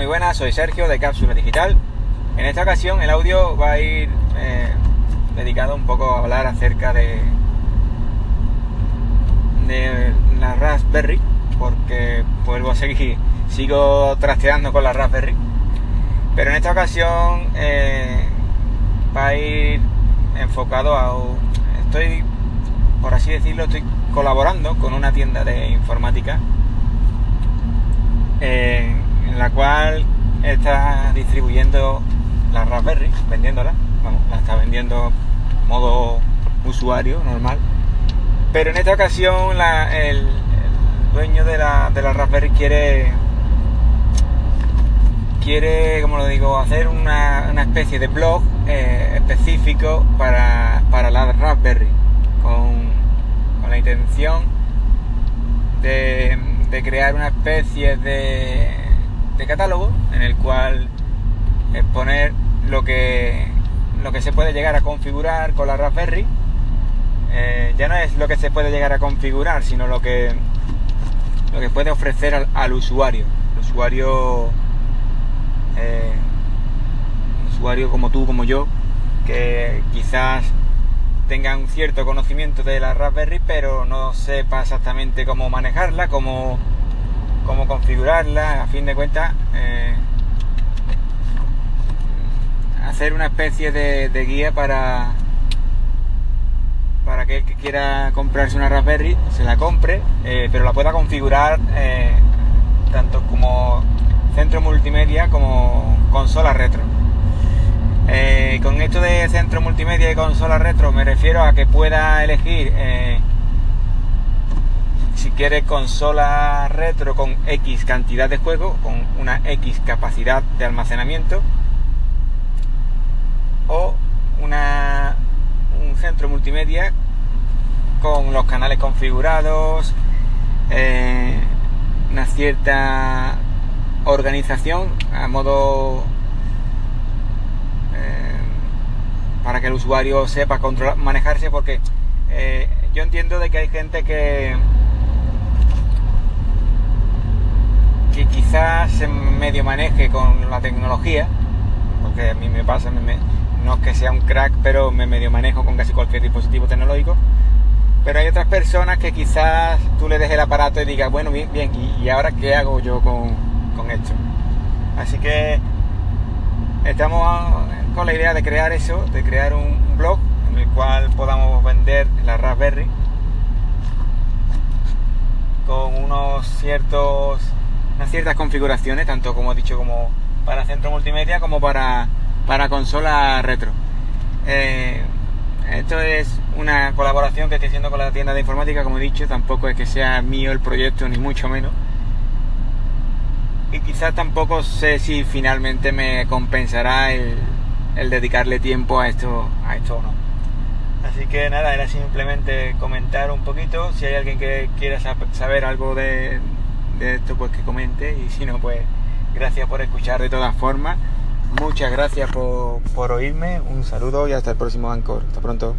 muy buenas, soy Sergio de Cápsula Digital. En esta ocasión el audio va a ir eh, dedicado un poco a hablar acerca de, de la Raspberry, porque vuelvo a seguir, sigo trasteando con la Raspberry. Pero en esta ocasión eh, va a ir enfocado a... Estoy, por así decirlo, estoy colaborando con una tienda de informática eh, en la cual está distribuyendo la Raspberry, vendiéndola, vamos, la está vendiendo modo usuario normal. Pero en esta ocasión el, dueño de la, de la Raspberry quiere quiere, como lo digo, hacer una, especie de blog eh, específico para, para, la Raspberry, con, con la intención de, de, crear una especie de, de, catálogo en el cual exponer lo que, lo que se puede llegar a configurar con la Raspberry. Eh, ya no es lo que se puede llegar a configurar, sino lo que, lo que puede ofrecer al, usuario. Usuario eh, usuario como tú, como yo, que quizás tengan cierto conocimiento de la Raspberry, pero no sepa exactamente cómo manejarla, cómo, cómo configurarla, a fin de cuentas, eh, hacer una especie de, guía para, para que el que quiera comprarse una Raspberry se la compre, eh, pero la pueda configurar eh, tanto como centro multimedia como consola retro. Con esto de centro multimedia y consola retro me refiero a que pueda elegir eh, si quiere consola retro con X cantidad de juego, con una X capacidad de almacenamiento, o una, un centro multimedia con los canales configurados, eh, una cierta organización a modo eh, para que el usuario sepa controlar, manejarse porque eh, yo entiendo de que hay gente que quizás se medio maneje con la tecnología porque a mí me pasa no es que sea un crack pero me medio manejo con casi cualquier dispositivo tecnológico pero hay otras personas que quizás tú le dejes el aparato y digas bueno bien bien y ahora qué hago yo con con esto. Así que estamos con la idea de crear eso, de crear un blog en el cual podamos vender la Raspberry con unos ciertos unas ciertas configuraciones, tanto como he dicho como para centro multimedia como para, para consola retro. Eh, esto es una colaboración que estoy haciendo con la tienda de informática, como he dicho, tampoco es que sea mío el proyecto, ni mucho menos y quizás tampoco sé si finalmente me compensará el, dedicarle tiempo a esto, a esto o no. Así que nada, era simplemente comentar un poquito. Si hay alguien que quiera saber algo esto, pues que comente. Y si no, pues gracias por escuchar de todas formas. Muchas gracias por, por oírme. Un saludo y hasta el próximo Anchor. Hasta pronto.